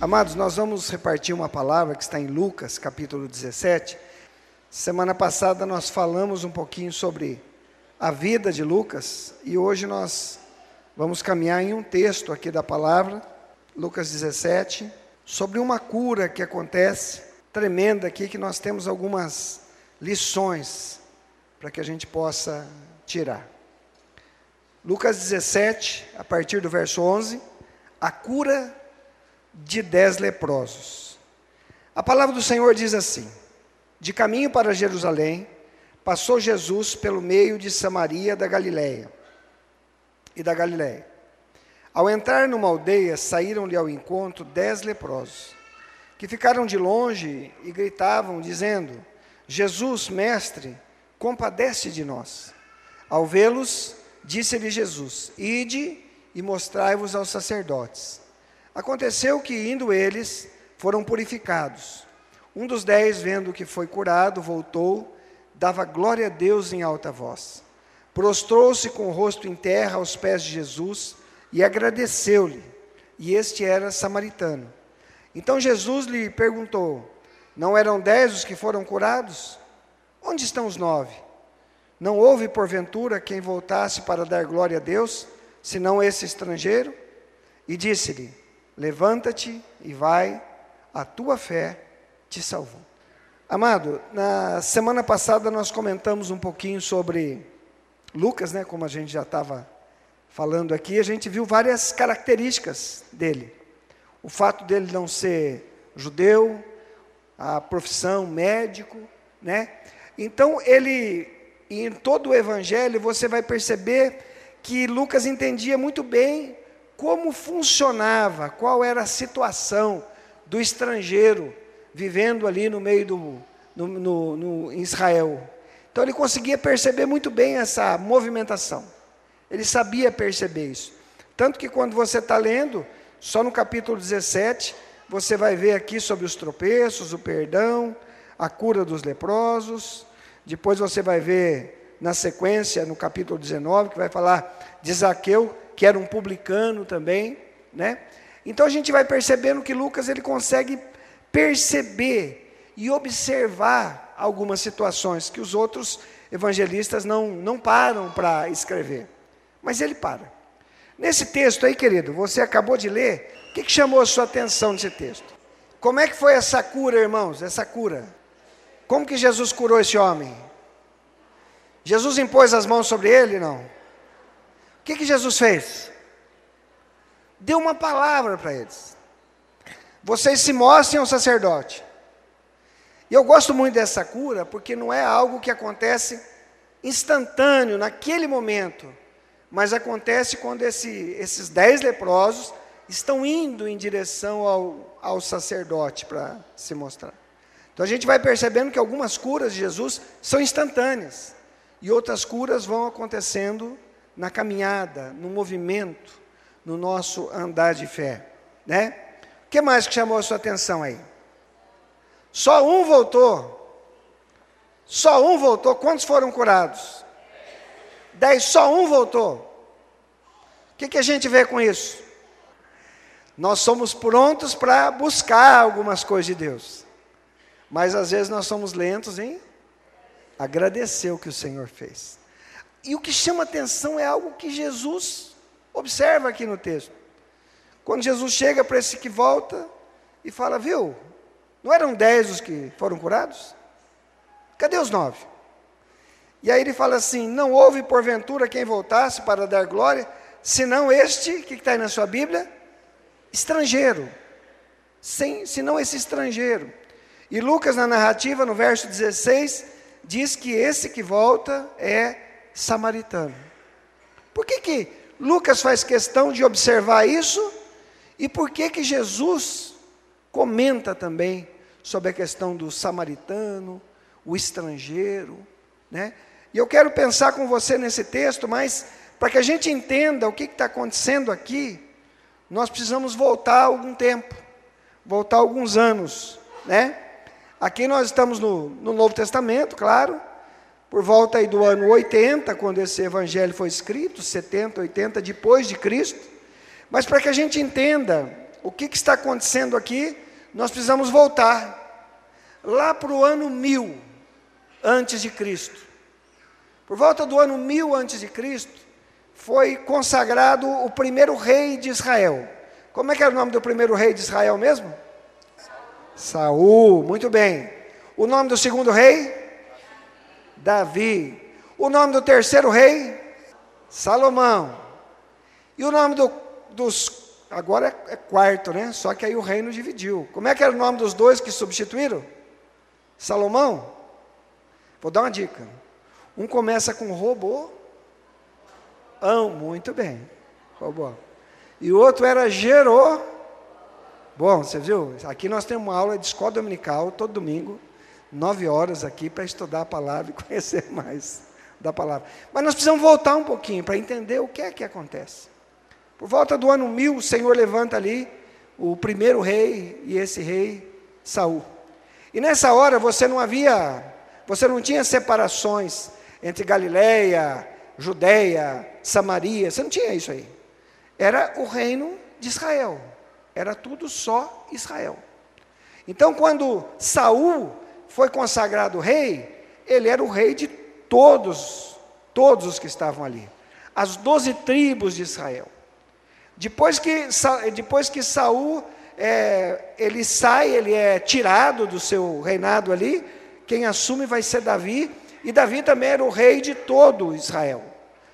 Amados, nós vamos repartir uma palavra que está em Lucas, capítulo 17. Semana passada nós falamos um pouquinho sobre a vida de Lucas e hoje nós vamos caminhar em um texto aqui da palavra, Lucas 17, sobre uma cura que acontece tremenda aqui que nós temos algumas lições para que a gente possa tirar. Lucas 17, a partir do verso 11, a cura de dez leprosos. A palavra do Senhor diz assim: De caminho para Jerusalém, passou Jesus pelo meio de Samaria da Galiléia e da Galiléia. Ao entrar numa aldeia, saíram-lhe ao encontro dez leprosos, que ficaram de longe e gritavam, dizendo: Jesus, mestre, compadece de nós. Ao vê-los, disse-lhe Jesus: Ide e mostrai-vos aos sacerdotes. Aconteceu que, indo eles, foram purificados. Um dos dez, vendo que foi curado, voltou, dava glória a Deus em alta voz. Prostrou-se com o rosto em terra aos pés de Jesus e agradeceu-lhe. E este era samaritano. Então Jesus lhe perguntou: Não eram dez os que foram curados? Onde estão os nove? Não houve, porventura, quem voltasse para dar glória a Deus, senão esse estrangeiro? E disse-lhe: Levanta-te e vai, a tua fé te salvou. Amado, na semana passada nós comentamos um pouquinho sobre Lucas, né, como a gente já estava falando aqui, a gente viu várias características dele. O fato dele não ser judeu, a profissão médico, né? Então ele em todo o evangelho você vai perceber que Lucas entendia muito bem como funcionava, qual era a situação do estrangeiro vivendo ali no meio do no, no, no, Israel. Então ele conseguia perceber muito bem essa movimentação. Ele sabia perceber isso. Tanto que quando você está lendo, só no capítulo 17, você vai ver aqui sobre os tropeços, o perdão, a cura dos leprosos. Depois você vai ver na sequência, no capítulo 19, que vai falar de Zaqueu, que era um publicano também, né? Então a gente vai percebendo que Lucas ele consegue perceber e observar algumas situações que os outros evangelistas não, não param para escrever. Mas ele para. Nesse texto aí, querido, você acabou de ler, o que, que chamou a sua atenção nesse texto? Como é que foi essa cura, irmãos? Essa cura? Como que Jesus curou esse homem? Jesus impôs as mãos sobre ele? Não que, que Jesus fez? Deu uma palavra para eles. Vocês se mostrem ao sacerdote. E eu gosto muito dessa cura, porque não é algo que acontece instantâneo, naquele momento, mas acontece quando esse, esses dez leprosos estão indo em direção ao, ao sacerdote para se mostrar. Então a gente vai percebendo que algumas curas de Jesus são instantâneas, e outras curas vão acontecendo na caminhada, no movimento, no nosso andar de fé, né? O que mais que chamou a sua atenção aí? Só um voltou. Só um voltou. Quantos foram curados? Dez. Só um voltou. O que, que a gente vê com isso? Nós somos prontos para buscar algumas coisas de Deus. Mas às vezes nós somos lentos em agradecer o que o Senhor fez. E o que chama atenção é algo que Jesus observa aqui no texto. Quando Jesus chega para esse que volta e fala, viu, não eram dez os que foram curados? Cadê os nove? E aí ele fala assim: não houve porventura quem voltasse para dar glória, senão este, que está aí na sua Bíblia? Estrangeiro. Sem, senão esse estrangeiro. E Lucas, na narrativa, no verso 16, diz que esse que volta é samaritano. Por que, que Lucas faz questão de observar isso? E por que, que Jesus comenta também sobre a questão do samaritano, o estrangeiro, né? E eu quero pensar com você nesse texto, mas para que a gente entenda o que está acontecendo aqui, nós precisamos voltar algum tempo, voltar alguns anos, né? Aqui nós estamos no, no Novo Testamento, claro, por volta do ano 80, quando esse evangelho foi escrito, 70, 80 depois de Cristo. Mas para que a gente entenda o que, que está acontecendo aqui? Nós precisamos voltar lá para o ano mil antes de Cristo. Por volta do ano mil antes de Cristo, foi consagrado o primeiro rei de Israel. Como é que era o nome do primeiro rei de Israel mesmo? Saul, muito bem. O nome do segundo rei? Davi. O nome do terceiro rei? Salomão. E o nome do, dos. Agora é, é quarto, né? Só que aí o reino dividiu. Como é que era o nome dos dois que substituíram? Salomão? Vou dar uma dica. Um começa com robô. Ão, muito bem. Robô. E o outro era gerou. Bom, você viu? Aqui nós temos uma aula de escola dominical todo domingo, nove horas aqui para estudar a palavra e conhecer mais da palavra. Mas nós precisamos voltar um pouquinho para entender o que é que acontece. Por volta do ano mil, o Senhor levanta ali o primeiro rei, e esse rei, Saul. E nessa hora você não havia, você não tinha separações entre Galiléia, Judéia, Samaria, você não tinha isso aí. Era o reino de Israel. Era tudo só Israel. Então, quando Saul foi consagrado rei, ele era o rei de todos, todos os que estavam ali, as doze tribos de Israel. Depois que, depois que Saul é, ele sai, ele é tirado do seu reinado ali, quem assume vai ser Davi, e Davi também era o rei de todo Israel,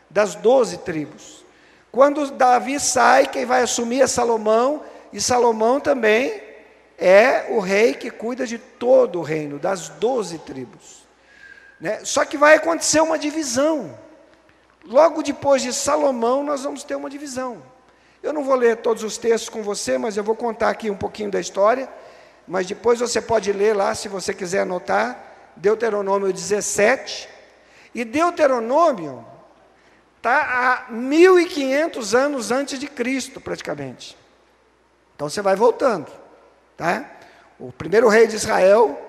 das doze tribos. Quando Davi sai, quem vai assumir é Salomão, e Salomão também é o rei que cuida de todo o reino, das doze tribos. Né? Só que vai acontecer uma divisão. Logo depois de Salomão, nós vamos ter uma divisão. Eu não vou ler todos os textos com você, mas eu vou contar aqui um pouquinho da história. Mas depois você pode ler lá, se você quiser anotar, Deuteronômio 17. E Deuteronômio está há 1500 anos antes de Cristo, praticamente. Então você vai voltando, tá? O primeiro rei de Israel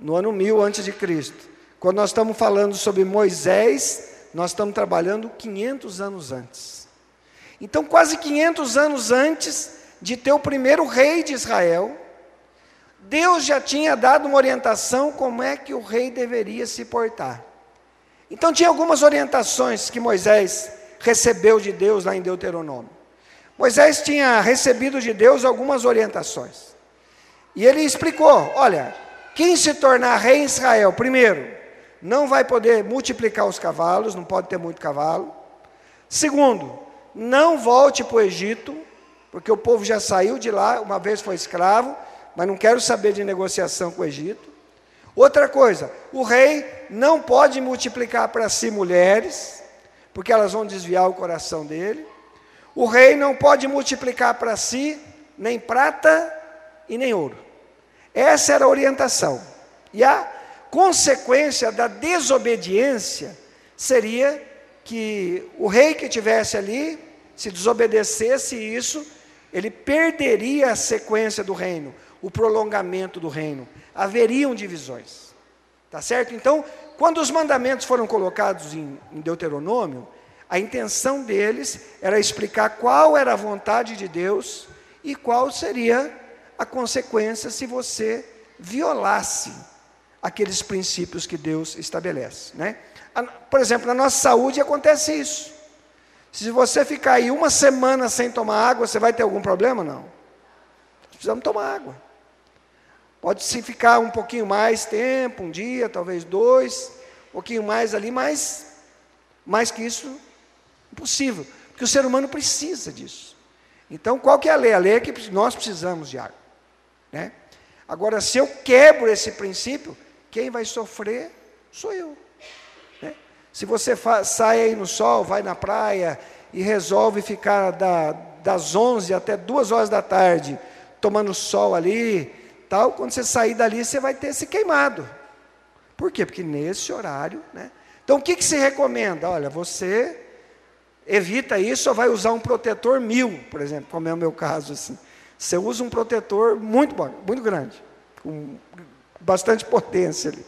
no ano 1000 antes de Cristo. Quando nós estamos falando sobre Moisés, nós estamos trabalhando 500 anos antes. Então, quase 500 anos antes de ter o primeiro rei de Israel, Deus já tinha dado uma orientação como é que o rei deveria se portar. Então, tinha algumas orientações que Moisés recebeu de Deus lá em Deuteronômio. Moisés tinha recebido de Deus algumas orientações. E ele explicou: olha, quem se tornar rei em Israel, primeiro, não vai poder multiplicar os cavalos, não pode ter muito cavalo. Segundo, não volte para o Egito, porque o povo já saiu de lá, uma vez foi escravo, mas não quero saber de negociação com o Egito. Outra coisa, o rei não pode multiplicar para si mulheres, porque elas vão desviar o coração dele. O rei não pode multiplicar para si nem prata e nem ouro. Essa era a orientação. E a consequência da desobediência seria que o rei que tivesse ali, se desobedecesse isso, ele perderia a sequência do reino, o prolongamento do reino. Haveriam divisões. Tá certo? Então, quando os mandamentos foram colocados em, Deuteronômio, a intenção deles era explicar qual era a vontade de Deus e qual seria a consequência se você violasse aqueles princípios que Deus estabelece. Né? Por exemplo, na nossa saúde acontece isso. Se você ficar aí uma semana sem tomar água, você vai ter algum problema? Não. Precisamos tomar água. Pode se ficar um pouquinho mais tempo, um dia, talvez dois, um pouquinho mais ali, mas mais que isso, impossível. Porque o ser humano precisa disso. Então, qual que é a lei? A lei é que nós precisamos de água. Né? Agora, se eu quebro esse princípio, quem vai sofrer sou eu. Né? Se você sai aí no sol, vai na praia e resolve ficar da, das 11 até 2 horas da tarde tomando sol ali, tal, quando você sair dali, você vai ter se queimado. Por quê? Porque nesse horário, né? Então o que, que se recomenda? Olha, você evita isso ou vai usar um protetor mil, por exemplo, como é o meu caso assim. Você usa um protetor muito bom, muito grande, com bastante potência ali.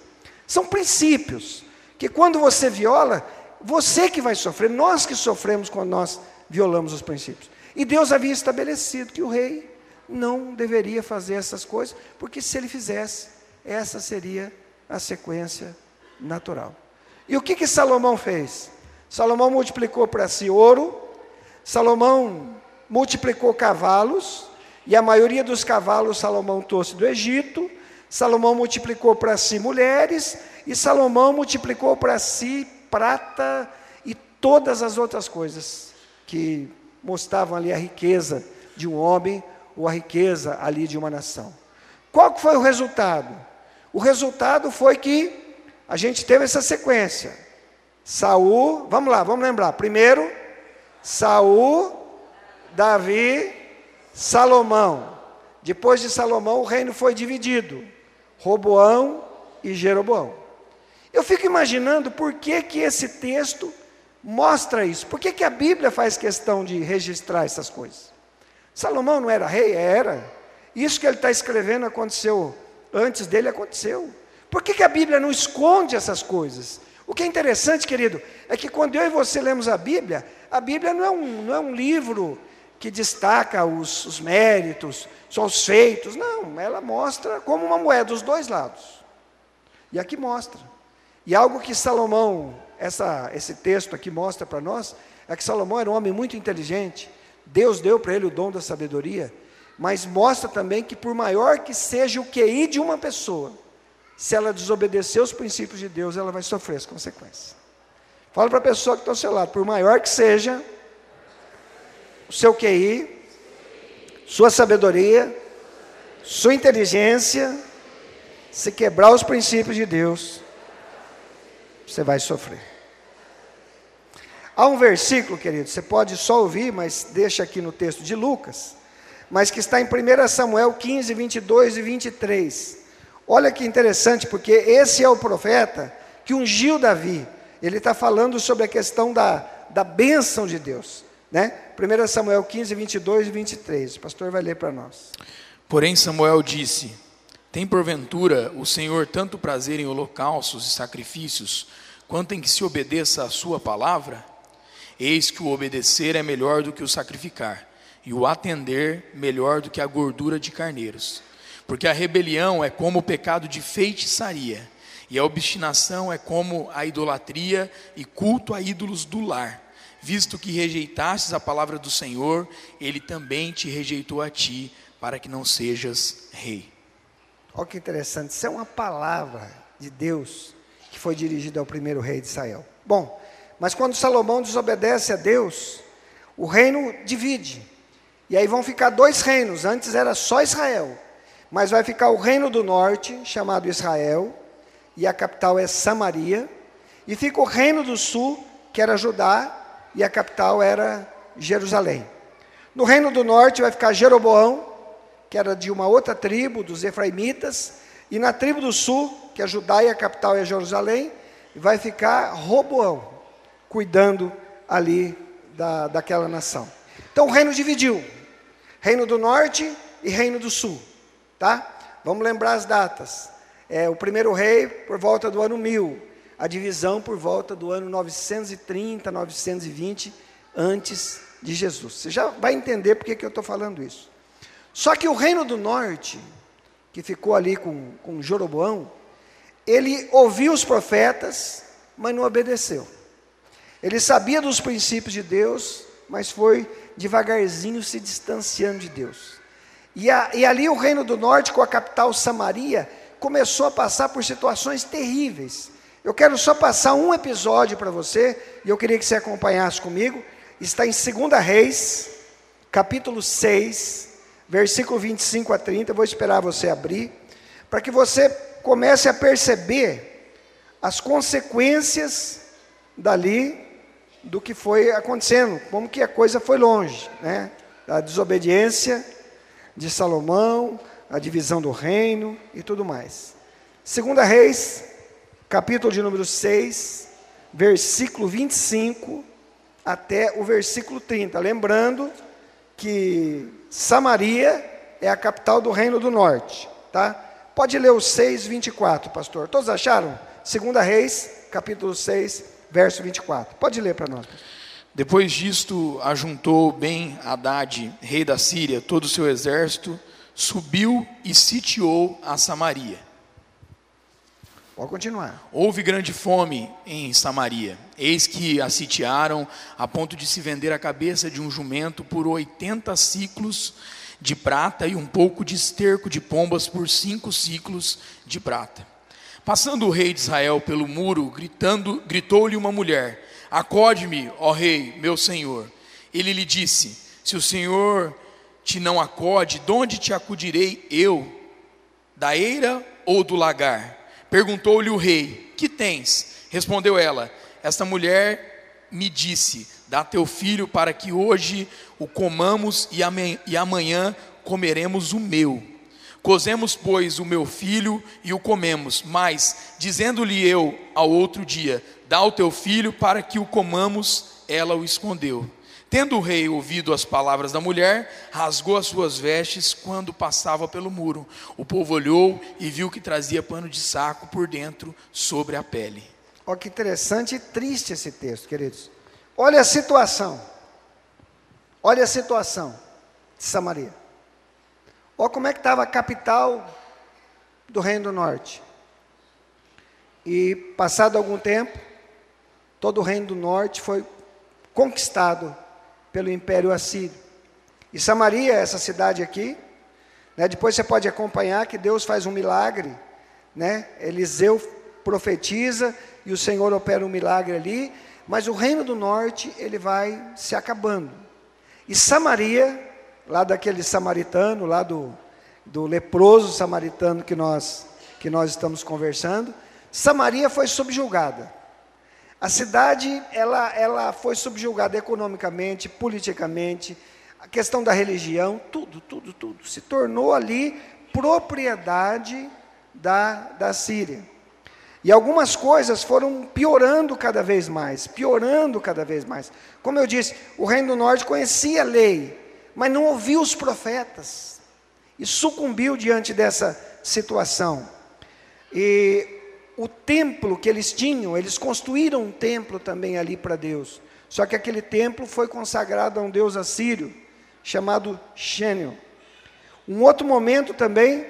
São princípios que quando você viola, você que vai sofrer, nós que sofremos quando nós violamos os princípios. E Deus havia estabelecido que o rei não deveria fazer essas coisas, porque se ele fizesse, essa seria a sequência natural. E o que que Salomão fez? Salomão multiplicou para si ouro, Salomão multiplicou cavalos, e a maioria dos cavalos Salomão trouxe do Egito, Salomão multiplicou para si mulheres, e Salomão multiplicou para si prata e todas as outras coisas que mostravam ali a riqueza de um homem ou a riqueza ali de uma nação. Qual foi o resultado? O resultado foi que a gente teve essa sequência. Saul, vamos lá, vamos lembrar. Primeiro, Saul, Davi, Salomão. Depois de Salomão, o reino foi dividido. Roboão e Jeroboão. Eu fico imaginando por que, que esse texto mostra isso. Por que, que a Bíblia faz questão de registrar essas coisas? Salomão não era rei? Era. Isso que ele está escrevendo aconteceu antes dele, aconteceu. Por que, que a Bíblia não esconde essas coisas? O que é interessante, querido, é que quando eu e você lemos a Bíblia, a Bíblia não é um, não é um livro que destaca os, os méritos, só os feitos. Não, ela mostra como uma moeda dos dois lados. E aqui mostra. E algo que Salomão, essa, esse texto aqui mostra para nós, é que Salomão era um homem muito inteligente. Deus deu para ele o dom da sabedoria, mas mostra também que, por maior que seja o QI de uma pessoa, se ela desobedecer os princípios de Deus, ela vai sofrer as consequências. Fala para a pessoa que está ao seu lado, por maior que seja o seu QI, sua sabedoria, sua inteligência, se quebrar os princípios de Deus, você vai sofrer. Há um versículo, querido, você pode só ouvir, mas deixa aqui no texto de Lucas, mas que está em 1 Samuel 15, 22 e 23. Olha que interessante, porque esse é o profeta que ungiu Davi. Ele está falando sobre a questão da, da bênção de Deus. Né? 1 Samuel 15, 22 e 23. O pastor vai ler para nós. Porém, Samuel disse: Tem porventura o Senhor tanto prazer em holocaustos e sacrifícios, quanto em que se obedeça a sua palavra? Eis que o obedecer é melhor do que o sacrificar, e o atender melhor do que a gordura de carneiros. Porque a rebelião é como o pecado de feitiçaria, e a obstinação é como a idolatria e culto a ídolos do lar visto que rejeitastes a palavra do Senhor, ele também te rejeitou a ti, para que não sejas rei. Olha que interessante, isso é uma palavra de Deus que foi dirigida ao primeiro rei de Israel. Bom, mas quando Salomão desobedece a Deus, o reino divide. E aí vão ficar dois reinos, antes era só Israel, mas vai ficar o reino do norte, chamado Israel, e a capital é Samaria, e fica o reino do sul, que era Judá, e a capital era Jerusalém. No reino do norte vai ficar Jeroboão, que era de uma outra tribo, dos Efraimitas, e na tribo do sul, que é Judá e a capital é Jerusalém, vai ficar Roboão, cuidando ali da, daquela nação. Então o reino dividiu: reino do norte e reino do sul. Tá? Vamos lembrar as datas. É, o primeiro rei por volta do ano 1000, a divisão por volta do ano 930, 920 antes de Jesus. Você já vai entender por que eu estou falando isso. Só que o reino do norte, que ficou ali com, com Jeroboão, ele ouviu os profetas, mas não obedeceu. Ele sabia dos princípios de Deus, mas foi devagarzinho se distanciando de Deus. E, a, e ali o reino do norte, com a capital Samaria, começou a passar por situações terríveis. Eu quero só passar um episódio para você, e eu queria que você acompanhasse comigo. Está em 2 Reis, capítulo 6, versículo 25 a 30. Eu vou esperar você abrir, para que você comece a perceber as consequências dali do que foi acontecendo, como que a coisa foi longe, né? A desobediência de Salomão, a divisão do reino e tudo mais. Segunda Reis, capítulo de número 6, versículo 25 até o versículo 30. Lembrando que Samaria é a capital do Reino do Norte, tá? Pode ler o 6, 24, pastor. Todos acharam? Segunda Reis, capítulo 6, verso 24. Pode ler para nós. Depois disto, ajuntou bem Haddad, rei da Síria, todo o seu exército, subiu e sitiou a Samaria. Pode continuar. Houve grande fome em Samaria. Eis que a sitiaram a ponto de se vender a cabeça de um jumento por 80 ciclos de prata e um pouco de esterco de pombas por cinco ciclos de prata. Passando o rei de Israel pelo muro, gritando, gritou-lhe uma mulher: Acode-me, ó rei, meu senhor. Ele lhe disse: Se o senhor te não acode, de onde te acudirei eu? Da eira ou do lagar? Perguntou-lhe o rei: Que tens? Respondeu ela: Esta mulher me disse: Dá teu filho para que hoje o comamos e amanhã comeremos o meu. Cozemos, pois, o meu filho e o comemos. Mas, dizendo-lhe eu ao outro dia: Dá o teu filho para que o comamos, ela o escondeu. Tendo o rei ouvido as palavras da mulher, rasgou as suas vestes quando passava pelo muro. O povo olhou e viu que trazia pano de saco por dentro sobre a pele. Olha que interessante e triste esse texto, queridos. Olha a situação. Olha a situação de Samaria. Olha como é que estava a capital do Reino do Norte. E passado algum tempo, todo o Reino do Norte foi conquistado pelo Império Assírio. E Samaria, essa cidade aqui, né, depois você pode acompanhar que Deus faz um milagre, né? Eliseu profetiza e o Senhor opera um milagre ali, mas o reino do norte ele vai se acabando. E Samaria, lá daquele samaritano, lá do, do leproso samaritano que nós que nós estamos conversando, Samaria foi subjugada. A cidade ela, ela foi subjugada economicamente, politicamente, a questão da religião, tudo, tudo, tudo. Se tornou ali propriedade da, da Síria. E algumas coisas foram piorando cada vez mais, piorando cada vez mais. Como eu disse, o Reino do Norte conhecia a lei, mas não ouvia os profetas. E sucumbiu diante dessa situação. E o templo que eles tinham, eles construíram um templo também ali para Deus. Só que aquele templo foi consagrado a um deus assírio, chamado Xênio. Um outro momento também,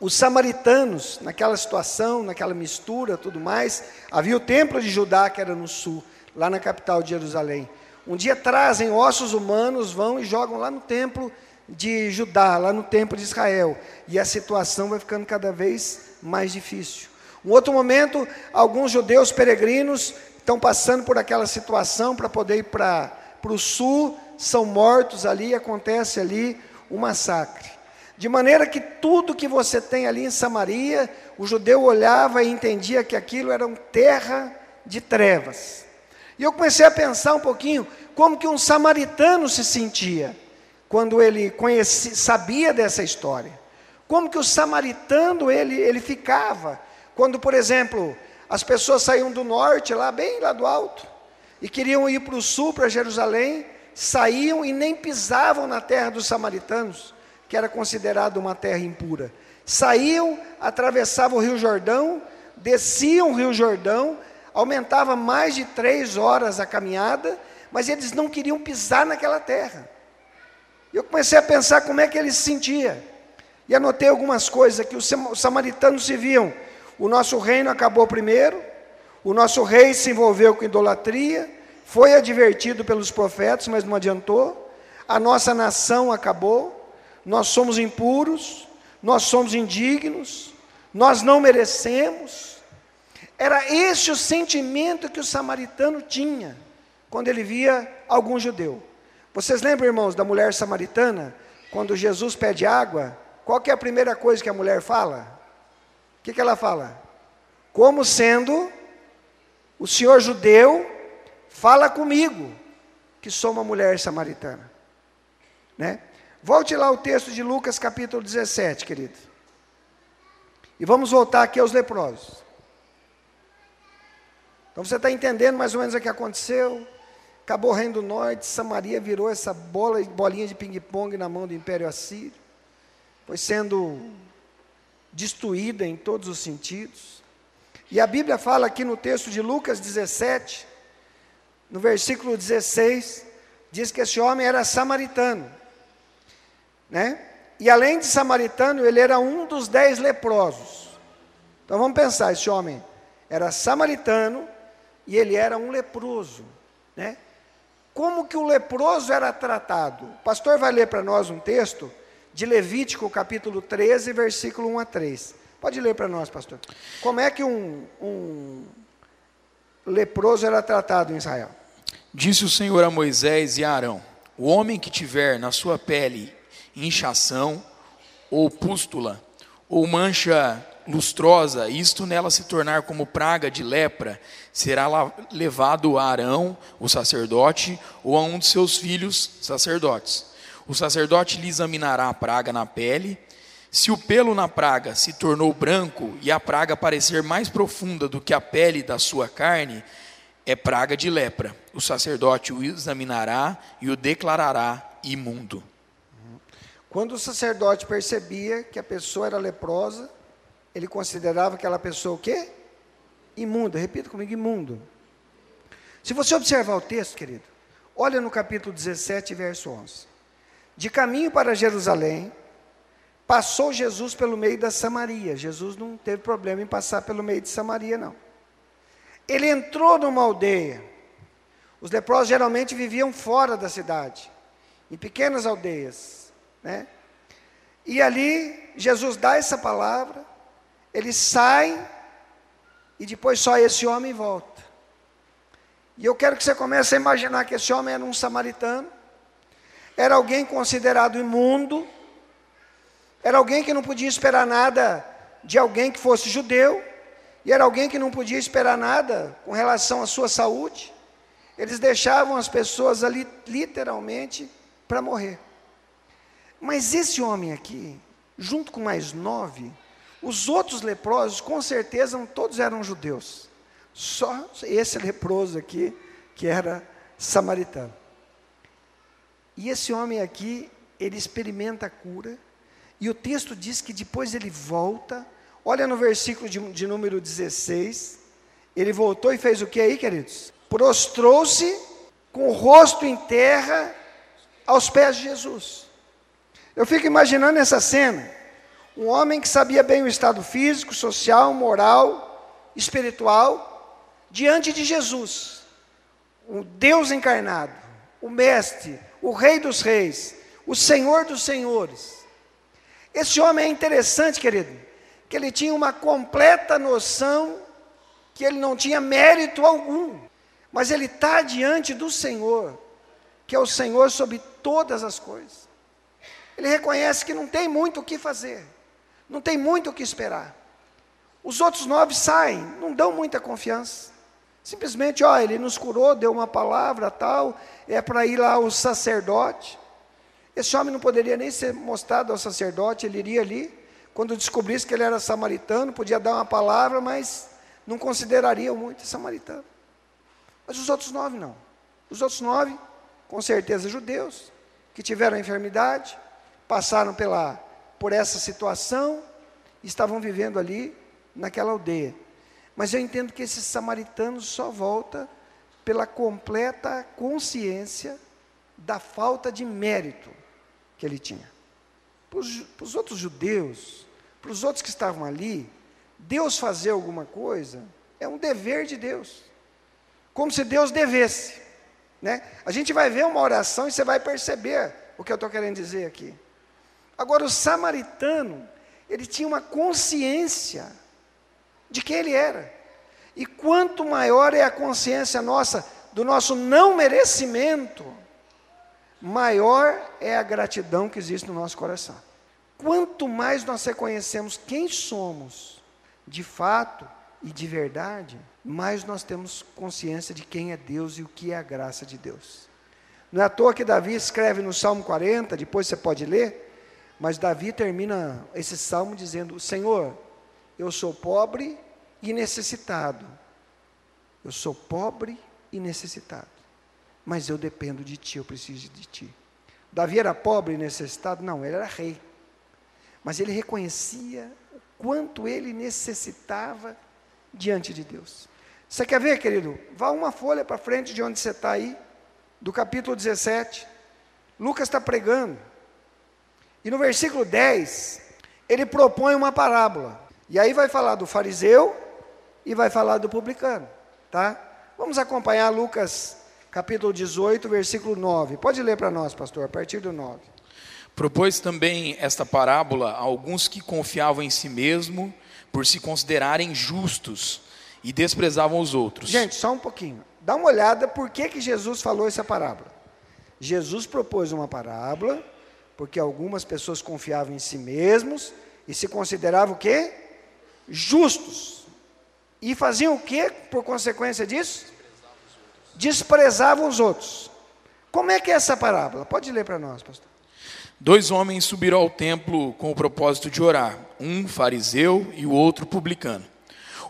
os samaritanos, naquela situação, naquela mistura, tudo mais, havia o templo de Judá, que era no sul, lá na capital de Jerusalém. Um dia trazem ossos humanos, vão e jogam lá no templo de Judá, lá no templo de Israel. E a situação vai ficando cada vez mais difícil. Um outro momento, alguns judeus peregrinos estão passando por aquela situação para poder ir para o sul, são mortos ali, acontece ali um massacre. De maneira que tudo que você tem ali em Samaria, o judeu olhava e entendia que aquilo era uma terra de trevas. E eu comecei a pensar um pouquinho como que um samaritano se sentia quando ele conhecia, sabia dessa história. Como que o samaritano ele, ele ficava quando, por exemplo, as pessoas saíam do norte, lá bem lá do alto, e queriam ir para o sul, para Jerusalém, saíam e nem pisavam na terra dos samaritanos, que era considerada uma terra impura. Saíam, atravessavam o Rio Jordão, desciam o Rio Jordão, aumentava mais de três horas a caminhada, mas eles não queriam pisar naquela terra. E eu comecei a pensar como é que eles se sentiam. E anotei algumas coisas que os samaritanos se viam o nosso reino acabou primeiro, o nosso rei se envolveu com idolatria, foi advertido pelos profetas, mas não adiantou. A nossa nação acabou, nós somos impuros, nós somos indignos, nós não merecemos. Era esse o sentimento que o samaritano tinha quando ele via algum judeu. Vocês lembram, irmãos, da mulher samaritana? Quando Jesus pede água, qual é a primeira coisa que a mulher fala? Que, que ela fala? Como sendo o senhor judeu, fala comigo, que sou uma mulher samaritana. Né? Volte lá o texto de Lucas capítulo 17, querido. E vamos voltar aqui aos leprosos. Então você está entendendo mais ou menos o que aconteceu? Acabou o reino do norte, Samaria virou essa bola, bolinha de ping-pong na mão do Império Assírio. Foi sendo destruída em todos os sentidos. E a Bíblia fala aqui no texto de Lucas 17, no versículo 16, diz que esse homem era samaritano, né? E além de samaritano, ele era um dos dez leprosos. Então vamos pensar, esse homem era samaritano e ele era um leproso, né? Como que o leproso era tratado? O pastor vai ler para nós um texto de Levítico, capítulo 13, versículo 1 a 3. Pode ler para nós, pastor. Como é que um, um leproso era tratado em Israel? Disse o Senhor a Moisés e a Arão: O homem que tiver na sua pele inchação, ou pústula, ou mancha lustrosa, isto nela se tornar como praga de lepra, será levado a Arão, o sacerdote, ou a um de seus filhos sacerdotes. O sacerdote lhe examinará a praga na pele. Se o pelo na praga se tornou branco e a praga parecer mais profunda do que a pele da sua carne, é praga de lepra. O sacerdote o examinará e o declarará imundo. Quando o sacerdote percebia que a pessoa era leprosa, ele considerava aquela pessoa o quê? Imunda. Repita comigo, imundo. Se você observar o texto, querido, olha no capítulo 17, verso 11. De caminho para Jerusalém, passou Jesus pelo meio da Samaria. Jesus não teve problema em passar pelo meio de Samaria, não. Ele entrou numa aldeia. Os leprosos geralmente viviam fora da cidade, em pequenas aldeias, né? E ali Jesus dá essa palavra, ele sai e depois só esse homem volta. E eu quero que você comece a imaginar que esse homem era um samaritano, era alguém considerado imundo, era alguém que não podia esperar nada de alguém que fosse judeu, e era alguém que não podia esperar nada com relação à sua saúde. Eles deixavam as pessoas ali literalmente para morrer. Mas esse homem aqui, junto com mais nove, os outros leprosos, com certeza, todos eram judeus. Só esse leproso aqui, que era samaritano. E esse homem aqui, ele experimenta a cura, e o texto diz que depois ele volta, olha no versículo de, de número 16, ele voltou e fez o que aí, queridos? Prostrou-se com o rosto em terra aos pés de Jesus. Eu fico imaginando essa cena. Um homem que sabia bem o estado físico, social, moral, espiritual, diante de Jesus, o Deus encarnado, o Mestre, o Rei dos Reis, o Senhor dos Senhores. Esse homem é interessante, querido, que ele tinha uma completa noção que ele não tinha mérito algum, mas ele está diante do Senhor, que é o Senhor sobre todas as coisas. Ele reconhece que não tem muito o que fazer. Não tem muito o que esperar. Os outros nove saem, não dão muita confiança. Simplesmente, ó, ele nos curou, deu uma palavra tal, é para ir lá o sacerdote. Esse homem não poderia nem ser mostrado ao sacerdote, ele iria ali, quando descobrisse que ele era samaritano, podia dar uma palavra, mas não considerariam muito samaritano. Mas os outros nove não. Os outros nove, com certeza judeus, que tiveram enfermidade, passaram pela por essa situação, estavam vivendo ali naquela aldeia. Mas eu entendo que esse samaritano só volta pela completa consciência da falta de mérito que ele tinha. Para os outros judeus, para os outros que estavam ali, Deus fazer alguma coisa é um dever de Deus, como se Deus devesse. Né? A gente vai ver uma oração e você vai perceber o que eu estou querendo dizer aqui. Agora, o samaritano, ele tinha uma consciência de quem ele era. E quanto maior é a consciência nossa do nosso não merecimento, maior é a gratidão que existe no nosso coração. Quanto mais nós reconhecemos quem somos, de fato e de verdade, mais nós temos consciência de quem é Deus e o que é a graça de Deus. Não é à toa que Davi escreve no Salmo 40, depois você pode ler, mas Davi termina esse salmo dizendo: Senhor, eu sou pobre e necessitado. Eu sou pobre e necessitado. Mas eu dependo de ti, eu preciso de ti. Davi era pobre e necessitado? Não, ele era rei. Mas ele reconhecia o quanto ele necessitava diante de Deus. Você quer ver, querido? Vá uma folha para frente de onde você está aí, do capítulo 17. Lucas está pregando. E no versículo 10, ele propõe uma parábola. E aí vai falar do fariseu e vai falar do publicano, tá? Vamos acompanhar Lucas capítulo 18, versículo 9. Pode ler para nós, pastor, a partir do 9. Propôs também esta parábola a alguns que confiavam em si mesmo por se considerarem justos e desprezavam os outros. Gente, só um pouquinho. Dá uma olhada por que, que Jesus falou essa parábola. Jesus propôs uma parábola porque algumas pessoas confiavam em si mesmos e se consideravam o quê? Justos. E faziam o quê por consequência disso? Desprezavam os outros. Como é que é essa parábola? Pode ler para nós, pastor. Dois homens subiram ao templo com o propósito de orar, um fariseu e o outro publicano.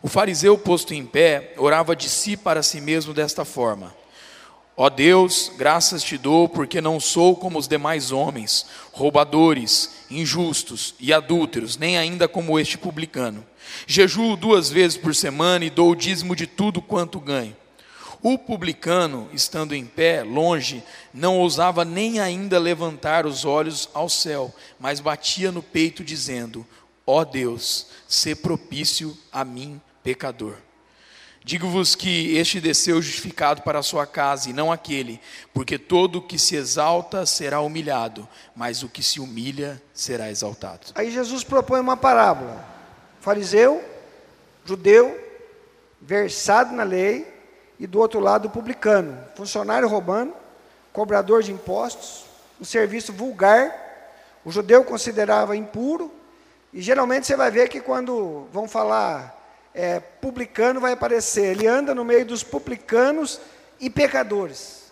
O fariseu, posto em pé, orava de si para si mesmo desta forma: Ó Deus, graças te dou, porque não sou como os demais homens, roubadores, injustos e adúlteros, nem ainda como este publicano. Jejuo duas vezes por semana e dou o dízimo de tudo quanto ganho. O publicano, estando em pé, longe, não ousava nem ainda levantar os olhos ao céu, mas batia no peito, dizendo: Ó Deus, se propício a mim, pecador. Digo-vos que este desceu justificado para a sua casa e não aquele, porque todo o que se exalta será humilhado, mas o que se humilha será exaltado. Aí Jesus propõe uma parábola. Fariseu, judeu, versado na lei, e do outro lado publicano, funcionário roubando, cobrador de impostos, um serviço vulgar. O judeu considerava impuro, e geralmente você vai ver que quando vão falar é, publicano vai aparecer. Ele anda no meio dos publicanos e pecadores.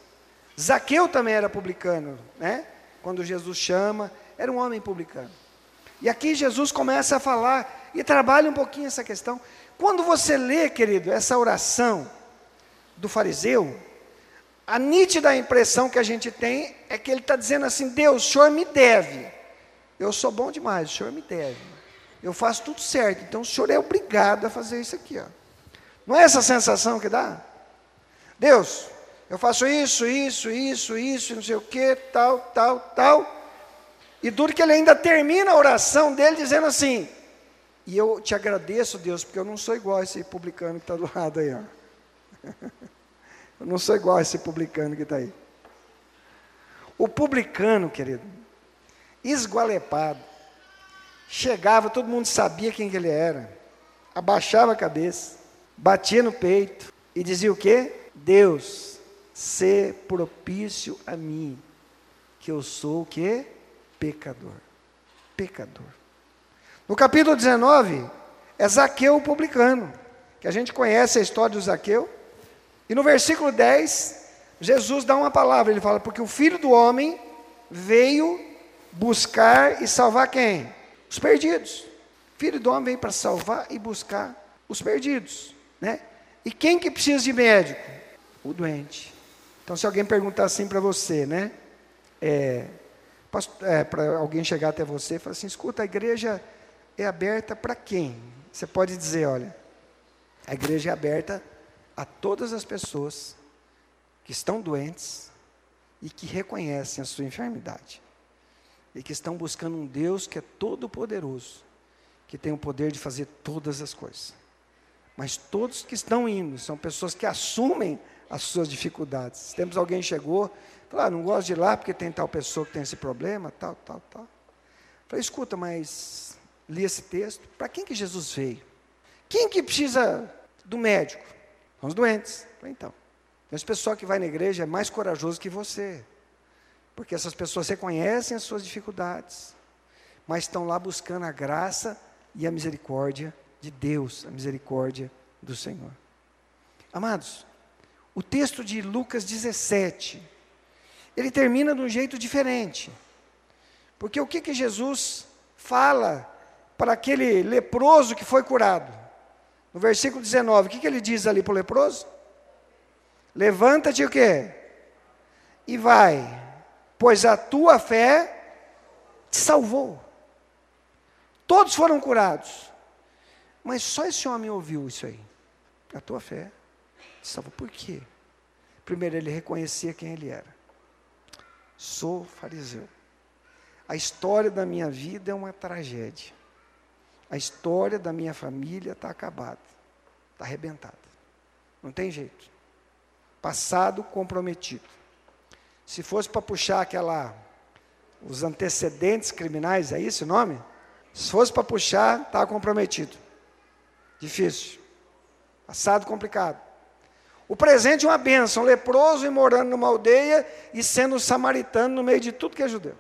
Zaqueu também era publicano, né? Quando Jesus chama, era um homem publicano. E aqui Jesus começa a falar e trabalha um pouquinho essa questão. Quando você lê, querido, essa oração do fariseu, a nítida impressão que a gente tem é que ele está dizendo assim: Deus, o senhor me deve. Eu sou bom demais, o senhor me deve eu faço tudo certo, então o senhor é obrigado a fazer isso aqui. Ó. Não é essa sensação que dá? Deus, eu faço isso, isso, isso, isso, não sei o que, tal, tal, tal. E duro que ele ainda termina a oração dele dizendo assim: E eu te agradeço, Deus, porque eu não sou igual a esse publicano que está do lado aí. Ó. Eu não sou igual a esse publicano que está aí. O publicano, querido, esgualepado, Chegava, todo mundo sabia quem que ele era. Abaixava a cabeça, batia no peito e dizia o quê? Deus, se propício a mim, que eu sou o quê? Pecador. Pecador. No capítulo 19, é Zaqueu o publicano, que a gente conhece a história do Zaqueu. E no versículo 10, Jesus dá uma palavra, ele fala: Porque o filho do homem veio buscar e salvar quem? Os perdidos. Filho do homem vem para salvar e buscar os perdidos, né? E quem que precisa de médico? O doente. Então, se alguém perguntar assim para você, né? É, é, para alguém chegar até você e falar assim: escuta, a igreja é aberta para quem? Você pode dizer: olha, a igreja é aberta a todas as pessoas que estão doentes e que reconhecem a sua enfermidade e que estão buscando um Deus que é todo-poderoso, que tem o poder de fazer todas as coisas. Mas todos que estão indo são pessoas que assumem as suas dificuldades. Temos alguém chegou, falou, ah, não gosto de ir lá porque tem tal pessoa que tem esse problema, tal, tal, tal. Falei, escuta, mas li esse texto, para quem que Jesus veio? Quem que precisa do médico? São os doentes. Então, esse pessoal que vai na igreja é mais corajoso que você. Porque essas pessoas reconhecem as suas dificuldades, mas estão lá buscando a graça e a misericórdia de Deus, a misericórdia do Senhor. Amados, o texto de Lucas 17, ele termina de um jeito diferente. Porque o que, que Jesus fala para aquele leproso que foi curado? No versículo 19, o que, que ele diz ali para o leproso? Levanta-te o quê? E vai pois a tua fé te salvou. Todos foram curados. Mas só esse homem ouviu isso aí. A tua fé Salvou por quê? Primeiro, ele reconhecia quem ele era. Sou fariseu. A história da minha vida é uma tragédia. A história da minha família está acabada, está arrebentada. Não tem jeito. Passado comprometido. Se fosse para puxar aquela, os antecedentes criminais, é isso o nome? Se fosse para puxar, está comprometido. Difícil. Passado complicado. O presente é uma bênção, leproso e morando numa aldeia e sendo samaritano no meio de tudo que é judeu.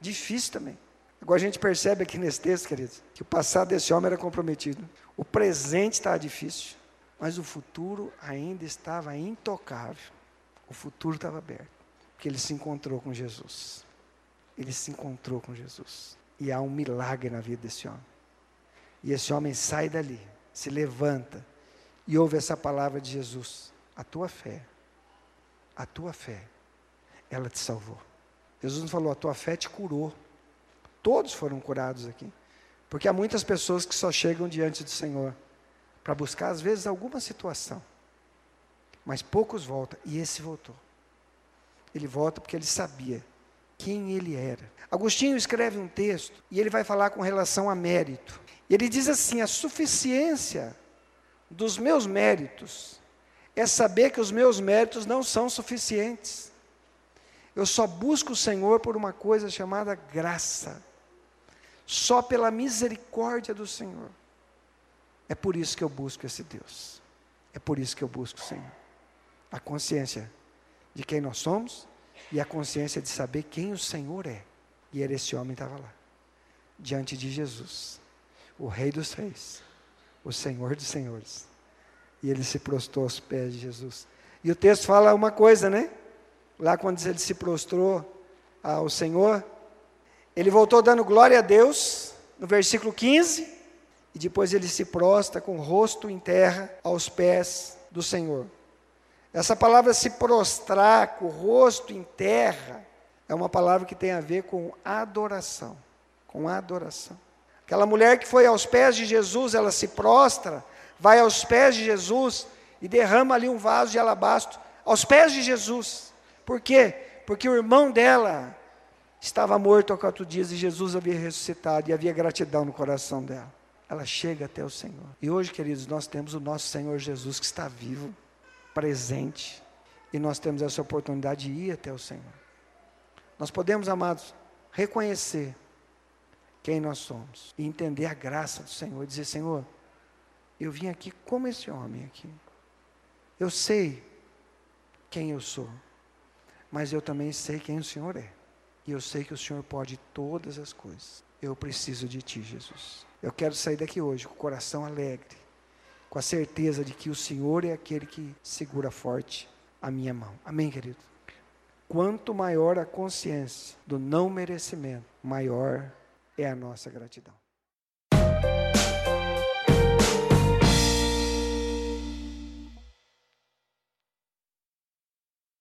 Difícil também. Agora a gente percebe aqui nesse texto, queridos, que o passado desse homem era comprometido. O presente estava difícil, mas o futuro ainda estava intocável. O futuro estava aberto, porque ele se encontrou com Jesus. Ele se encontrou com Jesus. E há um milagre na vida desse homem. E esse homem sai dali, se levanta, e ouve essa palavra de Jesus: a tua fé, a tua fé, ela te salvou. Jesus não falou, a tua fé te curou. Todos foram curados aqui. Porque há muitas pessoas que só chegam diante do Senhor para buscar, às vezes, alguma situação. Mas poucos voltam, e esse voltou. Ele volta porque ele sabia quem ele era. Agostinho escreve um texto e ele vai falar com relação a mérito. Ele diz assim: a suficiência dos meus méritos é saber que os meus méritos não são suficientes. Eu só busco o Senhor por uma coisa chamada graça. Só pela misericórdia do Senhor. É por isso que eu busco esse Deus. É por isso que eu busco o Senhor. A consciência de quem nós somos e a consciência de saber quem o Senhor é. E era esse homem estava lá, diante de Jesus, o Rei dos Reis, o Senhor dos Senhores. E ele se prostrou aos pés de Jesus. E o texto fala uma coisa, né? Lá quando ele se prostrou ao Senhor, ele voltou dando glória a Deus, no versículo 15, e depois ele se prostra com o rosto em terra aos pés do Senhor. Essa palavra se prostrar com o rosto em terra é uma palavra que tem a ver com adoração, com adoração. Aquela mulher que foi aos pés de Jesus, ela se prostra, vai aos pés de Jesus e derrama ali um vaso de alabastro aos pés de Jesus. Por quê? Porque o irmão dela estava morto há quatro dias e Jesus havia ressuscitado e havia gratidão no coração dela. Ela chega até o Senhor. E hoje, queridos, nós temos o nosso Senhor Jesus que está vivo, presente, e nós temos essa oportunidade de ir até o Senhor. Nós podemos, amados, reconhecer quem nós somos e entender a graça do Senhor e dizer: Senhor, eu vim aqui como esse homem aqui. Eu sei quem eu sou, mas eu também sei quem o Senhor é. E eu sei que o Senhor pode todas as coisas. Eu preciso de Ti, Jesus. Eu quero sair daqui hoje com o coração alegre, com a certeza de que o Senhor é aquele que segura forte a minha mão. Amém, querido? Quanto maior a consciência do não merecimento, maior é a nossa gratidão.